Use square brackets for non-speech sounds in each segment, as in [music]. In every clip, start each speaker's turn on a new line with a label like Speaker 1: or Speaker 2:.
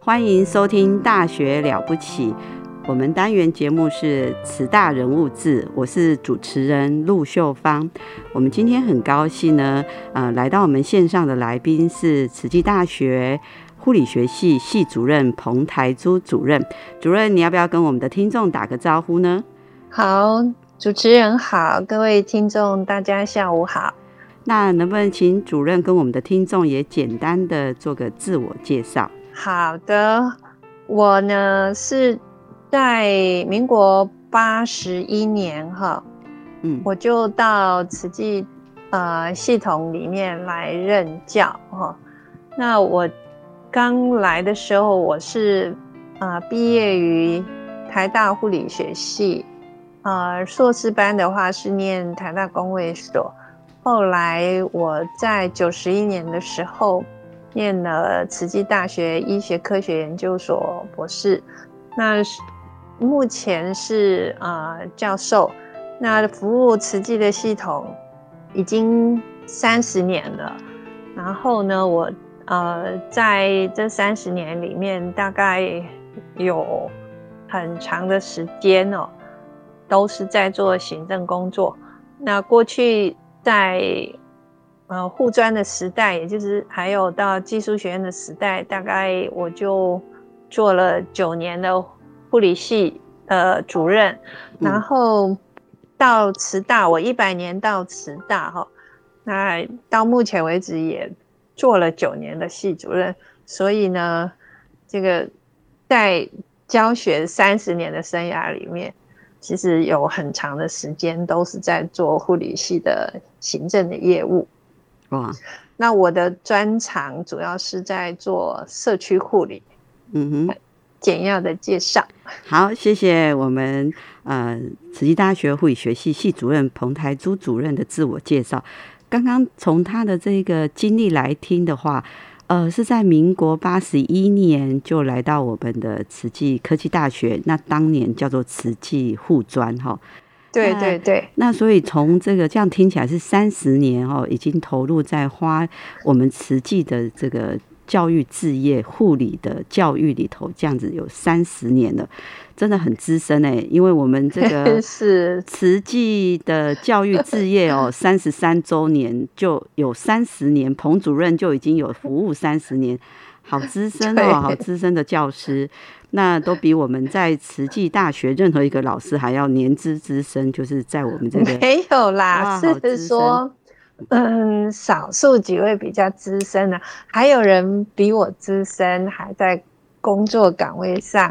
Speaker 1: 欢迎收听《大学了不起》，我们单元节目是“慈大人物志”，我是主持人陆秀芳。我们今天很高兴呢，呃，来到我们线上的来宾是慈济大学护理学系系主任彭台珠主任。主任，你要不要跟我们的听众打个招呼呢？
Speaker 2: 好，主持人好，各位听众大家下午好。
Speaker 1: 那能不能请主任跟我们的听众也简单的做个自我介绍？
Speaker 2: 好的，我呢是在民国八十一年哈，嗯，我就到慈济呃系统里面来任教哈。那我刚来的时候，我是呃毕业于台大护理学系，呃硕士班的话是念台大工卫所。后来我在九十一年的时候。念了慈济大学医学科学研究所博士，那是目前是呃教授，那服务慈济的系统已经三十年了。然后呢，我呃在这三十年里面，大概有很长的时间哦，都是在做行政工作。那过去在呃，护专的时代，也就是还有到技术学院的时代，大概我就做了九年的护理系呃主任，然后到慈大，我一百年到慈大哈，那到目前为止也做了九年的系主任，所以呢，这个在教学三十年的生涯里面，其实有很长的时间都是在做护理系的行政的业务。哇，那我的专长主要是在做社区护理，嗯哼，简要的介绍。
Speaker 1: 好，谢谢我们呃慈济大学护理学系系主任彭台珠主任的自我介绍。刚刚从他的这个经历来听的话，呃，是在民国八十一年就来到我们的慈济科技大学，那当年叫做慈济护专哈。
Speaker 2: 对对对，
Speaker 1: 那所以从这个这样听起来是三十年哦，已经投入在花我们慈济的这个教育置业护理的教育里头，这样子有三十年了，真的很资深哎。因为我们这个 [laughs]
Speaker 2: 是
Speaker 1: 慈济的教育置业哦，三十三周年就有三十年，彭主任就已经有服务三十年，好资 [laughs] 深哦，好资深的教师。那都比我们在慈济大学任何一个老师还要年资资深，就是在我们这个
Speaker 2: 没有啦，是说，嗯，少数几位比较资深的，还有人比我资深，还在工作岗位上，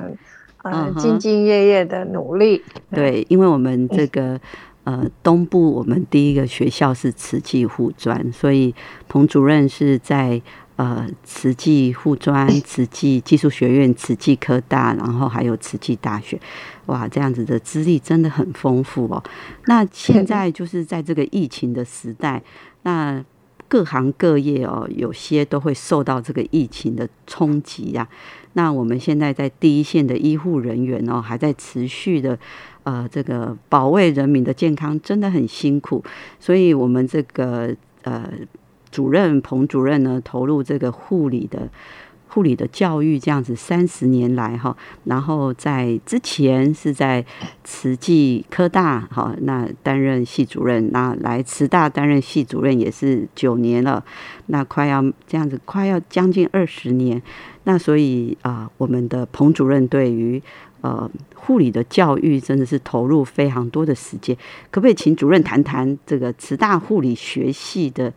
Speaker 2: 呃，兢兢业业的努力。
Speaker 1: 对，因为我们这个呃东部，我们第一个学校是慈济护专，所以彭主任是在。呃，慈济护专、[laughs] 慈济技术学院、慈济科大，然后还有慈济大学，哇，这样子的资历真的很丰富哦。那现在就是在这个疫情的时代，那各行各业哦，有些都会受到这个疫情的冲击呀。那我们现在在第一线的医护人员哦，还在持续的呃这个保卫人民的健康，真的很辛苦。所以，我们这个呃。主任彭主任呢，投入这个护理的护理的教育，这样子三十年来哈，然后在之前是在慈济科大哈，那担任系主任，那来慈大担任系主任也是九年了，那快要这样子，快要将近二十年，那所以啊，我们的彭主任对于。呃护理的教育真的是投入非常多的时间，可不可以请主任谈谈这个慈大护理学系的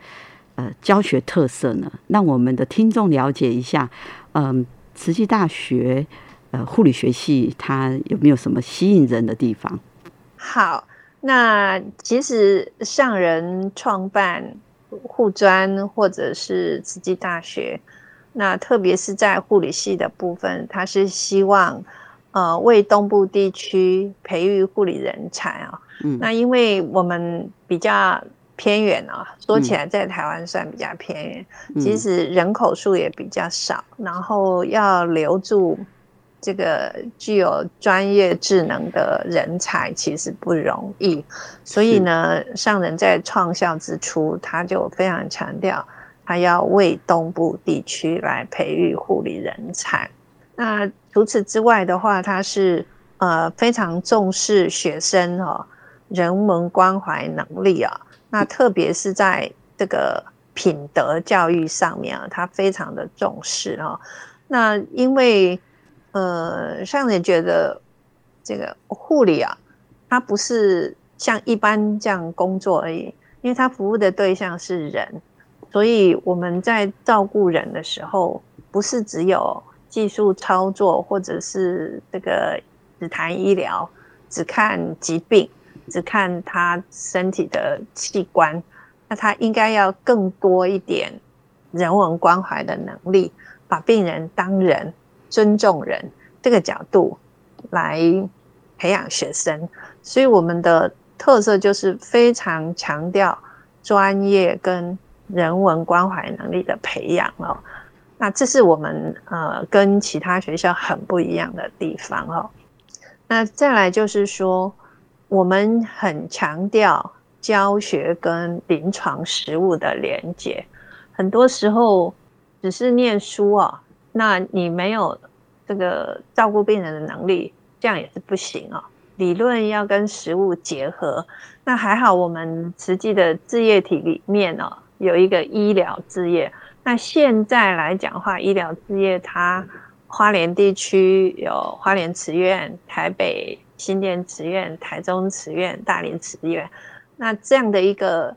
Speaker 1: 呃教学特色呢？让我们的听众了解一下，嗯，慈济大学呃护理学系它有没有什么吸引人的地方？
Speaker 2: 好，那其实上人创办护专或者是慈济大学，那特别是在护理系的部分，他是希望呃为东部地区培育护理人才啊。嗯，那因为我们比较偏远啊，说起来在台湾算比较偏远，其实人口数也比较少，然后要留住。这个具有专业智能的人才其实不容易，所以呢，上人在创校之初，他就非常强调，他要为东部地区来培育护理人才。那除此之外的话，他是呃非常重视学生哦人文关怀能力啊，那特别是在这个品德教育上面啊，他非常的重视啊。那因为呃，上人觉得这个护理啊，它不是像一般这样工作而已，因为它服务的对象是人，所以我们在照顾人的时候，不是只有技术操作，或者是这个只谈医疗，只看疾病，只看他身体的器官，那他应该要更多一点人文关怀的能力，把病人当人。尊重人这个角度来培养学生，所以我们的特色就是非常强调专业跟人文关怀能力的培养哦。那这是我们呃跟其他学校很不一样的地方哦。那再来就是说，我们很强调教学跟临床实务的连接，很多时候只是念书啊。那你没有这个照顾病人的能力，这样也是不行哦。理论要跟实物结合。那还好，我们实际的置业体里面哦，有一个医疗置业。那现在来讲话，医疗置业它花莲地区有花莲慈院、台北新店慈院、台中慈院、大林慈院。那这样的一个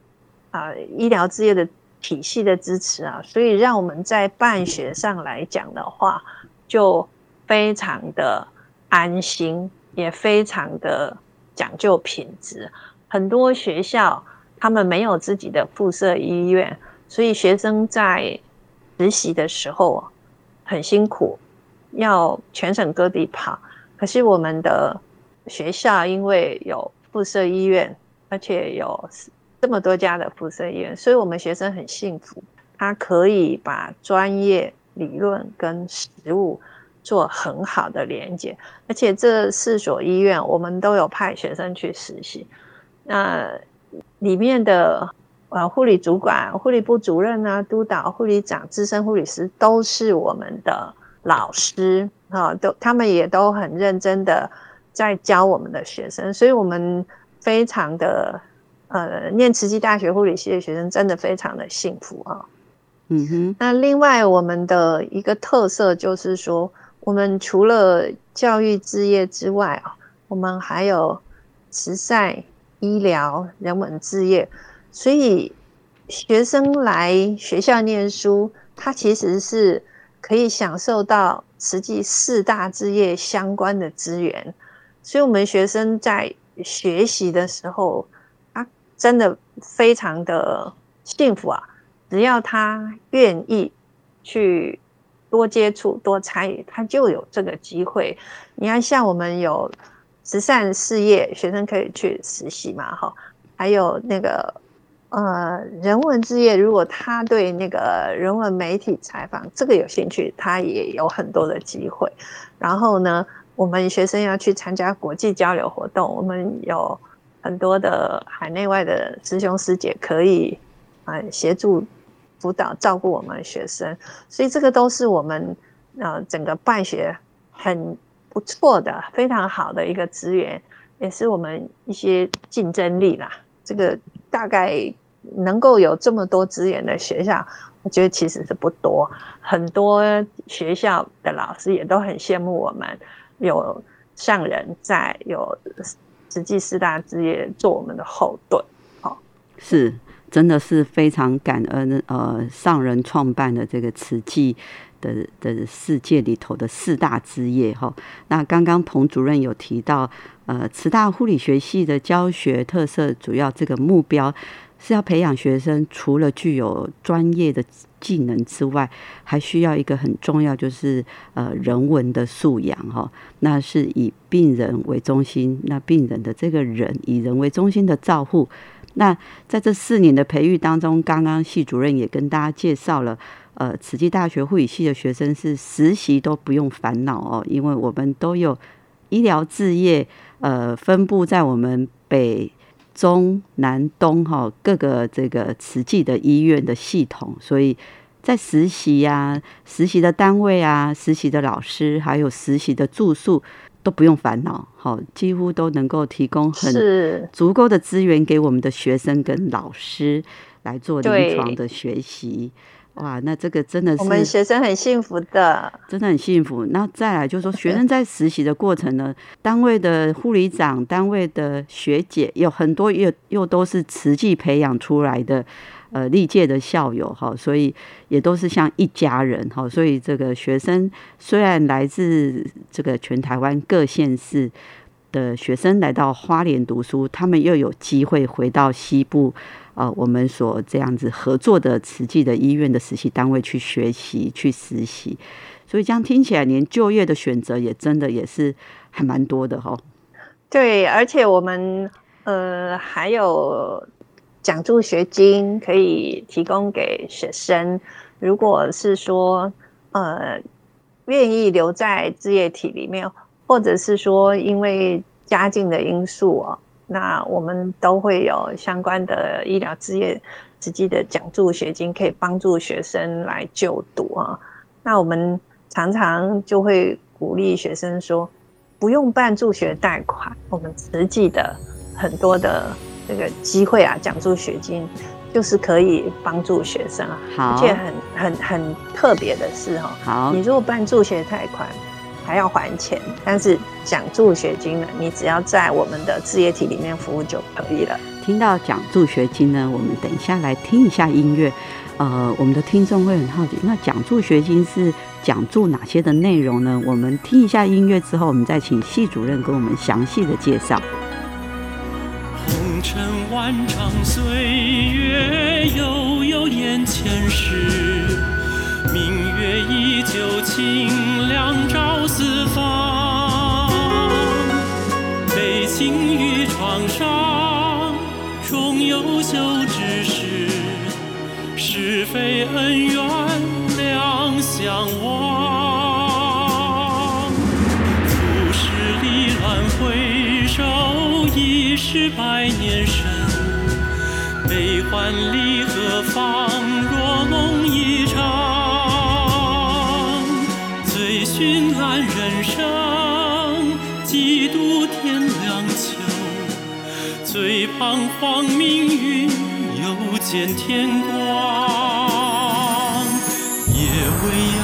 Speaker 2: 啊医疗置业的。体系的支持啊，所以让我们在办学上来讲的话，就非常的安心，也非常的讲究品质。很多学校他们没有自己的附设医院，所以学生在实习的时候很辛苦，要全省各地跑。可是我们的学校因为有附设医院，而且有。这么多家的附设医院，所以我们学生很幸福，他可以把专业理论跟实务做很好的连接，而且这四所医院我们都有派学生去实习，那里面的呃护理主管、护理部主任啊、督导、护理长、资深护理师都是我们的老师啊，都他们也都很认真的在教我们的学生，所以我们非常的。呃，念慈济大学护理系的学生真的非常的幸福啊。嗯哼。那另外，我们的一个特色就是说，我们除了教育置业之外啊，我们还有慈善、医疗、人文置业。所以，学生来学校念书，他其实是可以享受到慈济四大置业相关的资源。所以，我们学生在学习的时候。啊真的非常的幸福啊！只要他愿意去多接触、多参与，他就有这个机会。你看，像我们有慈善事业，学生可以去实习嘛，哈。还有那个呃人文之业，如果他对那个人文媒体采访这个有兴趣，他也有很多的机会。然后呢，我们学生要去参加国际交流活动，我们有。很多的海内外的师兄师姐可以啊协助辅导照顾我们学生，所以这个都是我们呃整个办学很不错的、非常好的一个资源，也是我们一些竞争力啦。这个大概能够有这么多资源的学校，我觉得其实是不多。很多学校的老师也都很羡慕我们有上人在有慈济四大事业做我们的后盾。好，
Speaker 1: 是真的是非常感恩呃上人创办的这个慈济。的的世界里头的四大枝业哈，那刚刚彭主任有提到，呃，慈大护理学系的教学特色主要这个目标是要培养学生，除了具有专业的技能之外，还需要一个很重要，就是呃人文的素养哈。那是以病人为中心，那病人的这个人以人为中心的照护。那在这四年的培育当中，刚刚系主任也跟大家介绍了。呃，慈济大学护理系的学生是实习都不用烦恼哦，因为我们都有医疗置业，呃，分布在我们北、中、南、东哈各个这个慈济的医院的系统，所以在实习呀、实习的单位啊、实习的老师，还有实习的住宿都不用烦恼，好，几乎都能够提供很足够的资源给我们的学生跟老师来做临床的学习。哇，那这个真的是
Speaker 2: 我们学生很幸福的，
Speaker 1: 真的很幸福。那再来就是说，学生在实习的过程呢，单位的护理长、单位的学姐有很多，又又都是慈济培养出来的，呃，历届的校友哈，所以也都是像一家人哈。所以这个学生虽然来自这个全台湾各县市的学生来到花莲读书，他们又有机会回到西部。呃，我们所这样子合作的慈济的医院的实习单位去学习去实习，所以这样听起来，连就业的选择也真的也是还蛮多的哈。
Speaker 2: 对，而且我们呃还有奖助学金可以提供给学生，如果是说呃愿意留在置业体里面，或者是说因为家境的因素哦。那我们都会有相关的医疗职业实际的奖助学金，可以帮助学生来就读啊。那我们常常就会鼓励学生说，不用办助学贷款，我们实际的很多的这个机会啊，奖助学金就是可以帮助学生啊。
Speaker 1: 好，
Speaker 2: 而且很很很特别的是哈，
Speaker 1: 好，
Speaker 2: 你如果办助学贷款。还要还钱，但是奖助学金呢？你只要在我们的置业体里面服务就可以了。
Speaker 1: 听到奖助学金呢，我们等一下来听一下音乐。呃，我们的听众会很好奇，那奖助学金是奖助哪些的内容呢？我们听一下音乐之后，我们再请系主任给我们详细的介绍。
Speaker 3: 红尘万丈岁月，悠悠眼前事。明月依旧，清凉照四方。悲情与创伤，终有休之时。是非恩怨，两相忘。浮世离乱回首，已是百年身。悲欢离合，方人生，几度天凉秋。最彷徨命运，又见天光。夜未央，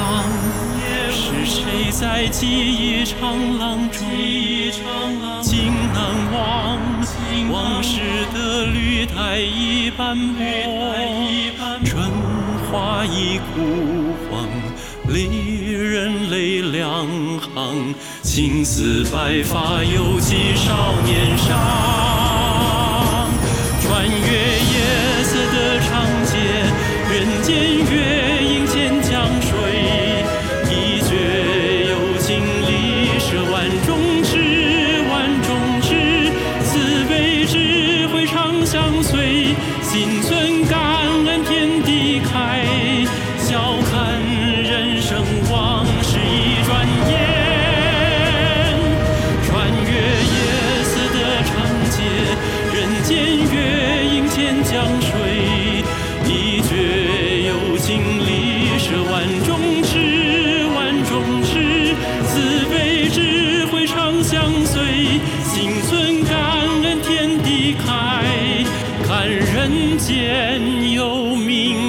Speaker 3: 是谁在记忆长廊中？竟难忘，往事的旅台已斑驳，春花已枯黄。离人泪两行，青丝白发犹记少年伤。开，看人间有明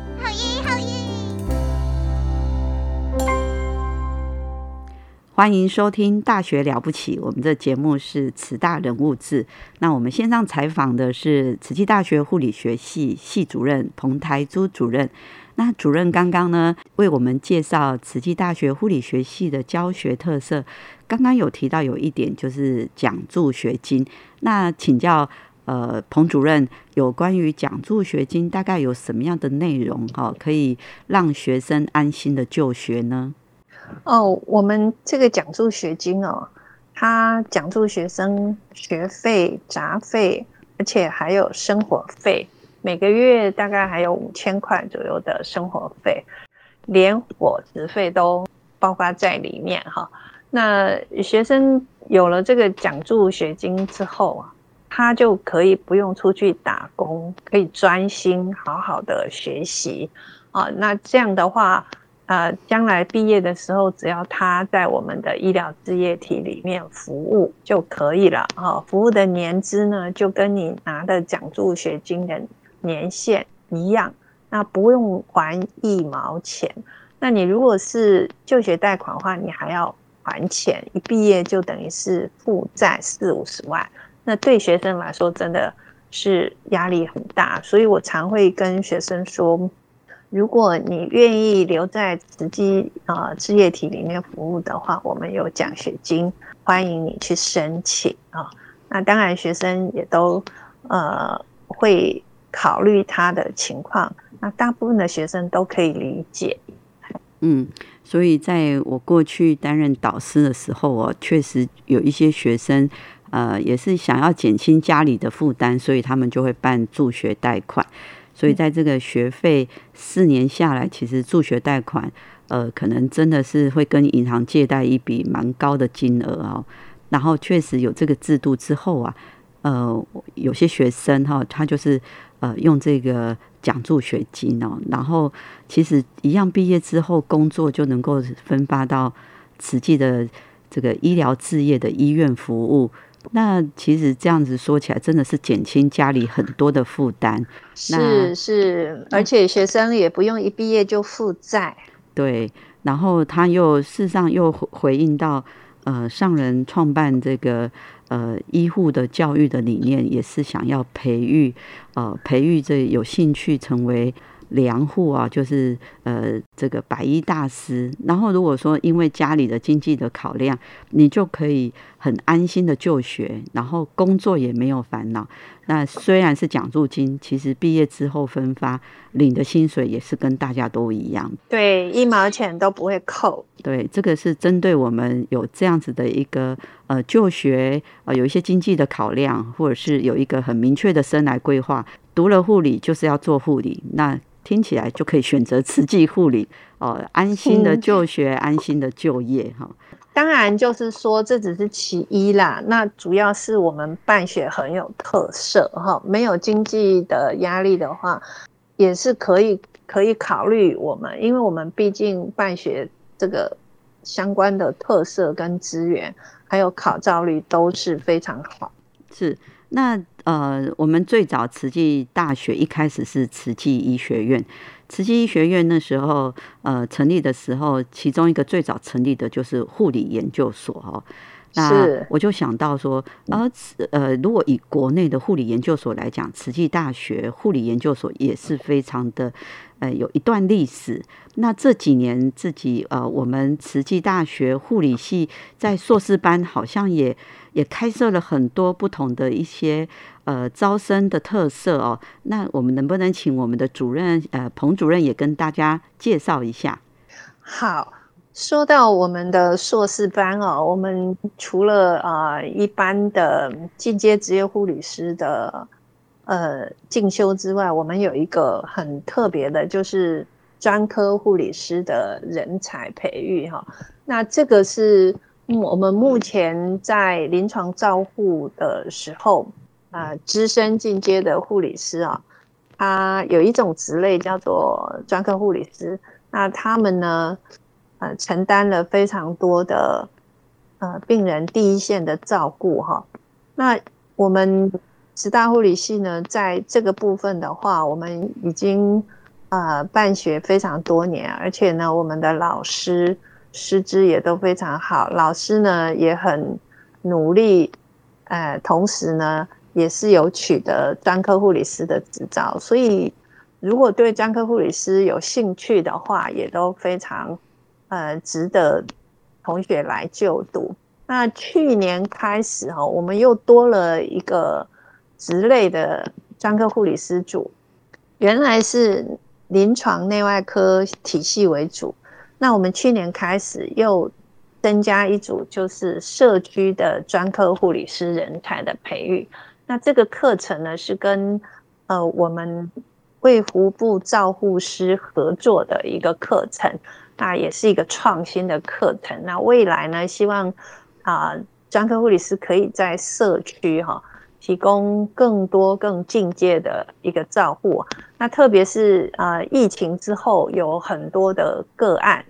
Speaker 1: 欢迎收听《大学了不起》，我们的节目是慈大人物志。那我们线上采访的是慈济大学护理学系系主任彭台珠主任。那主任刚刚呢为我们介绍慈济大学护理学系的教学特色，刚刚有提到有一点就是讲助学金。那请教呃彭主任，有关于讲助学金大概有什么样的内容哈，可以让学生安心的就学呢？
Speaker 2: 哦，我们这个奖助学金哦，它奖助学生学费、杂费，而且还有生活费，每个月大概还有五千块左右的生活费，连伙食费都包括在里面哈。那学生有了这个奖助学金之后啊，他就可以不用出去打工，可以专心好好的学习啊。那这样的话。呃，将来毕业的时候，只要他在我们的医疗事业体里面服务就可以了啊。服务的年资呢，就跟你拿的奖助学金的年限一样，那不用还一毛钱。那你如果是就学贷款的话，你还要还钱，一毕业就等于是负债四五十万。那对学生来说，真的是压力很大。所以我常会跟学生说。如果你愿意留在慈济啊事业体里面服务的话，我们有奖学金，欢迎你去申请啊。那当然，学生也都呃会考虑他的情况。那大部分的学生都可以理解。
Speaker 1: 嗯，所以在我过去担任导师的时候，我确实有一些学生，呃，也是想要减轻家里的负担，所以他们就会办助学贷款。所以在这个学费四年下来，其实助学贷款，呃，可能真的是会跟银行借贷一笔蛮高的金额哦。然后确实有这个制度之后啊，呃，有些学生哈，他就是呃用这个奖助学金哦，然后其实一样毕业之后工作就能够分发到实际的这个医疗置业的医院服务。那其实这样子说起来，真的是减轻家里很多的负担。
Speaker 2: 是是，而且学生也不用一毕业就负债。
Speaker 1: 对，然后他又事实上又回应到，呃，上人创办这个呃医护的教育的理念，也是想要培育呃培育这有兴趣成为。良护啊，就是呃这个百医大师。然后如果说因为家里的经济的考量，你就可以很安心的就学，然后工作也没有烦恼。那虽然是奖助金，其实毕业之后分发领的薪水也是跟大家都一样，
Speaker 2: 对，一毛钱都不会扣。
Speaker 1: 对，这个是针对我们有这样子的一个呃就学呃有一些经济的考量，或者是有一个很明确的生来规划，读了护理就是要做护理，那。听起来就可以选择慈济护理哦，安心的就学，安心的就业哈。
Speaker 2: 当然，就是说这只是其一啦。那主要是我们办学很有特色哈，没有经济的压力的话，也是可以可以考虑我们，因为我们毕竟办学这个相关的特色跟资源，还有考照率都是非常好。
Speaker 1: 是那。呃，我们最早慈济大学一开始是慈济医学院，慈济医学院那时候呃成立的时候，其中一个最早成立的就是护理研究所哦。那我就想到说，而呃，如果以国内的护理研究所来讲，慈济大学护理研究所也是非常的呃有一段历史。那这几年自己呃，我们慈济大学护理系在硕士班好像也也开设了很多不同的一些。呃，招生的特色哦，那我们能不能请我们的主任呃彭主任也跟大家介绍一下？
Speaker 2: 好，说到我们的硕士班哦，我们除了啊一般的进阶职业护理师的呃进修之外，我们有一个很特别的，就是专科护理师的人才培育哈。那这个是。我们目前在临床照护的时候，啊，资深进阶的护理师啊，他有一种职类叫做专科护理师。那他们呢，呃，承担了非常多的呃病人第一线的照顾哈。那我们十大护理系呢，在这个部分的话，我们已经呃办学非常多年，而且呢，我们的老师。师资也都非常好，老师呢也很努力，呃，同时呢也是有取得专科护理师的执照，所以如果对专科护理师有兴趣的话，也都非常呃值得同学来就读。那去年开始哈，我们又多了一个职类的专科护理师组，原来是临床内外科体系为主。那我们去年开始又增加一组，就是社区的专科护理师人才的培育。那这个课程呢，是跟呃我们卫福部照护师合作的一个课程，那也是一个创新的课程。那未来呢，希望啊专科护理师可以在社区哈提供更多更进阶的一个照护。那特别是啊，疫情之后有很多的个案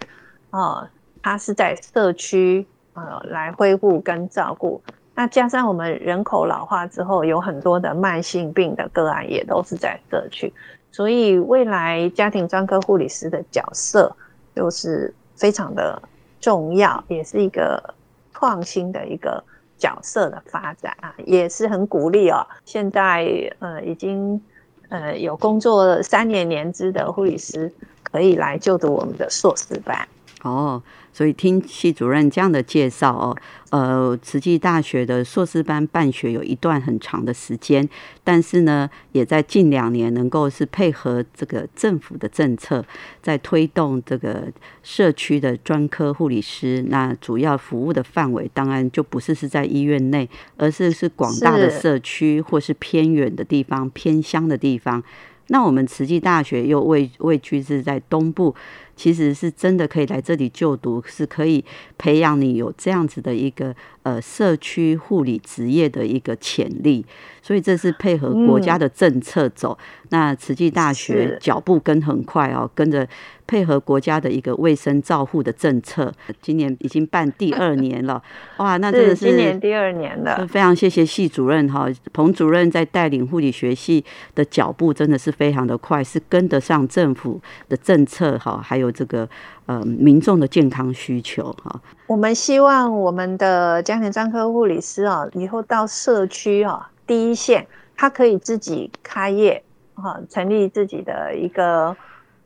Speaker 2: 啊，它是在社区呃来恢复跟照顾。那加上我们人口老化之后，有很多的慢性病的个案也都是在社区，所以未来家庭专科护理师的角色就是非常的重要，也是一个创新的一个角色的发展啊，也是很鼓励哦。现在呃已经。呃，有工作三年年资的护理师可以来就读我们的硕士班。
Speaker 1: 哦，所以听系主任这样的介绍哦，呃，慈济大学的硕士班办学有一段很长的时间，但是呢，也在近两年能够是配合这个政府的政策，在推动这个社区的专科护理师，那主要服务的范围当然就不是是在医院内，而是是广大的社区或是偏远的地方、偏乡的地方。那我们慈济大学又位位居是在东部。其实是真的可以来这里就读，是可以培养你有这样子的一个呃社区护理职业的一个潜力，所以这是配合国家的政策走。那慈济大学脚步跟很快哦，跟着配合国家的一个卫生照护的政策，今年已经办第二年了。[laughs] 哇，那真的是
Speaker 2: 今年第二年了。
Speaker 1: 非常谢谢系主任哈，彭主任在带领护理学系的脚步真的是非常的快，是跟得上政府的政策哈，还有。有这个呃，民众的健康需求哈，
Speaker 2: 我们希望我们的家庭专科护理师啊，以后到社区啊第一线，他可以自己开业哈，成立自己的一个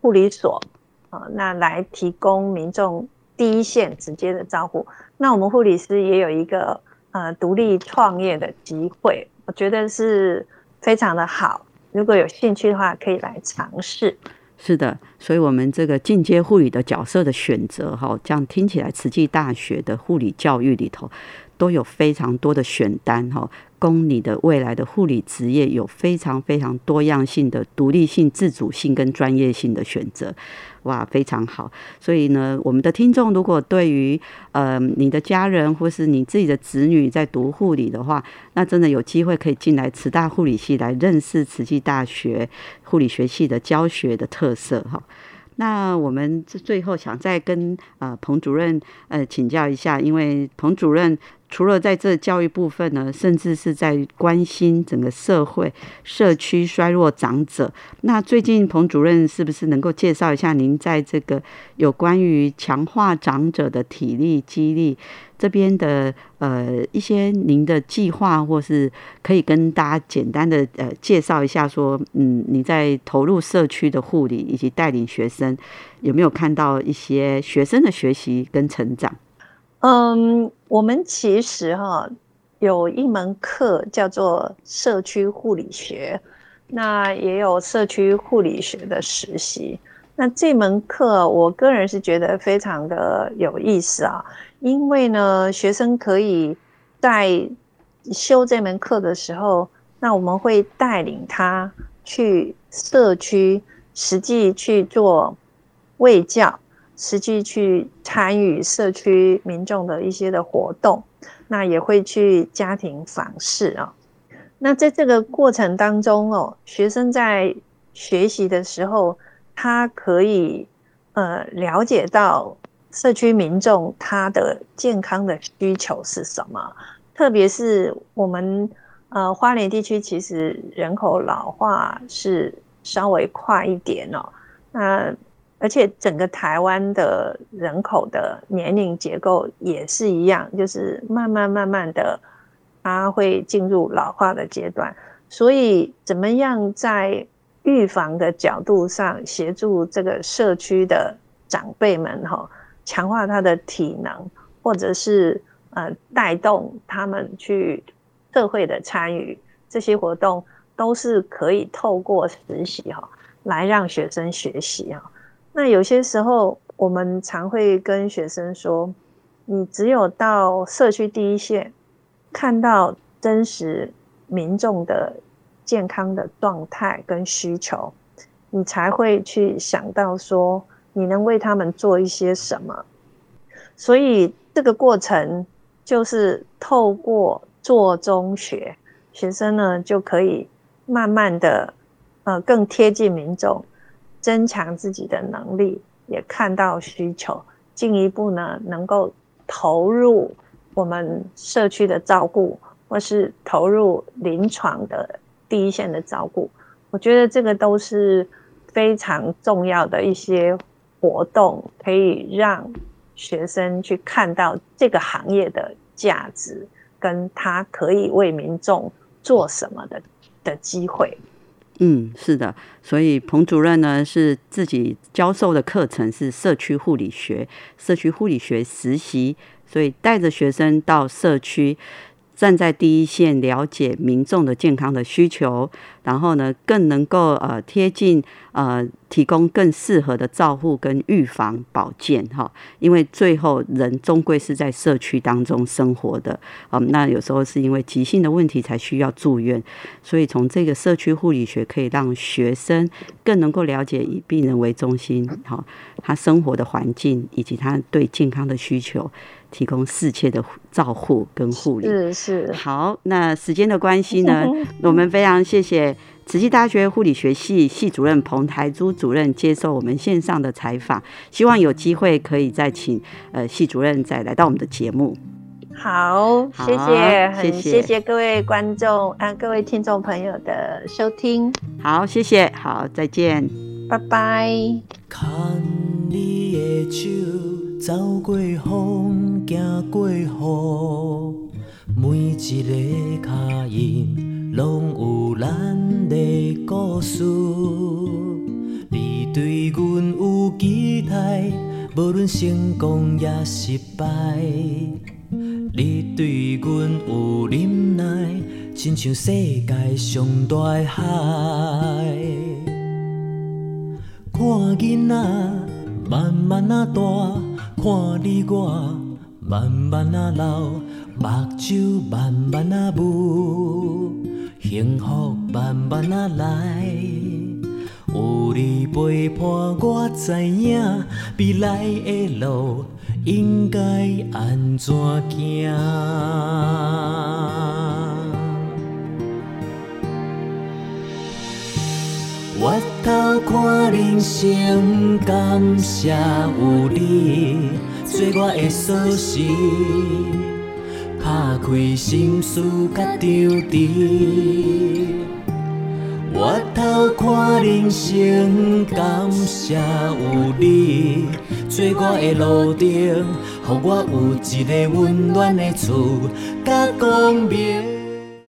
Speaker 2: 护理所啊，那来提供民众第一线直接的照顾。那我们护理师也有一个呃独立创业的机会，我觉得是非常的好。如果有兴趣的话，可以来尝试。
Speaker 1: 是的，所以，我们这个进阶护理的角色的选择，哈，这样听起来，慈济大学的护理教育里头都有非常多的选单，哈，供你的未来的护理职业有非常非常多样性的独立性、自主性跟专业性的选择。哇，非常好！所以呢，我们的听众如果对于呃你的家人或是你自己的子女在读护理的话，那真的有机会可以进来慈大护理系来认识慈济大学护理学系的教学的特色哈。那我们最后想再跟呃彭主任呃请教一下，因为彭主任。除了在这教育部分呢，甚至是在关心整个社会、社区衰弱长者。那最近彭主任是不是能够介绍一下您在这个有关于强化长者的体力激励这边的呃一些您的计划，或是可以跟大家简单的呃介绍一下，说嗯你在投入社区的护理以及带领学生，有没有看到一些学生的学习跟成长？
Speaker 2: 嗯，我们其实哈有一门课叫做社区护理学，那也有社区护理学的实习。那这门课，我个人是觉得非常的有意思啊，因为呢，学生可以在修这门课的时候，那我们会带领他去社区实际去做卫教。实际去参与社区民众的一些的活动，那也会去家庭访视啊。那在这个过程当中哦，学生在学习的时候，他可以呃了解到社区民众他的健康的需求是什么，特别是我们呃花莲地区其实人口老化是稍微快一点哦，那。而且整个台湾的人口的年龄结构也是一样，就是慢慢慢慢的，它会进入老化的阶段。所以，怎么样在预防的角度上协助这个社区的长辈们哈，强化他的体能，或者是呃带动他们去社会的参与这些活动，都是可以透过实习哈来让学生学习哈。那有些时候，我们常会跟学生说：“你只有到社区第一线，看到真实民众的健康的状态跟需求，你才会去想到说，你能为他们做一些什么。”所以这个过程就是透过做中学，学生呢就可以慢慢的，呃，更贴近民众。增强自己的能力，也看到需求，进一步呢能够投入我们社区的照顾，或是投入临床的第一线的照顾。我觉得这个都是非常重要的一些活动，可以让学生去看到这个行业的价值，跟他可以为民众做什么的的机会。
Speaker 1: 嗯，是的，所以彭主任呢是自己教授的课程是社区护理学，社区护理学实习，所以带着学生到社区。站在第一线，了解民众的健康的需求，然后呢，更能够呃贴近呃提供更适合的照护跟预防保健哈。因为最后人终归是在社区当中生活的，嗯，那有时候是因为急性的问题才需要住院，所以从这个社区护理学可以让学生更能够了解以病人为中心，哈，他生活的环境以及他对健康的需求。提供适切的照护跟护理
Speaker 2: 是是
Speaker 1: 好，那时间的关系呢，[laughs] 我们非常谢谢慈济大学护理学系系主任彭台珠主任接受我们线上的采访，希望有机会可以再请呃系主任再来到我们的节目。
Speaker 2: 好，谢谢，很谢谢各位观众啊，各位听众朋友的收听。
Speaker 1: 好，谢谢，好，再见，
Speaker 2: 拜拜。
Speaker 4: 走过风，行过雨，每一个脚印拢有咱的故事。你对阮有期待，无论成功也失败。你对阮有忍耐，亲像世界上大海。看囡仔慢慢啊大。看你我慢慢啊老，目睭慢慢啊雾，幸福慢慢啊来。有你陪伴，我知影未来的路应该安怎行。我头看人生，感谢有你做我的锁匙，开心事甲张弛。我头看人生，感谢有你做我的路灯，予我有一个温暖的厝，甲光明。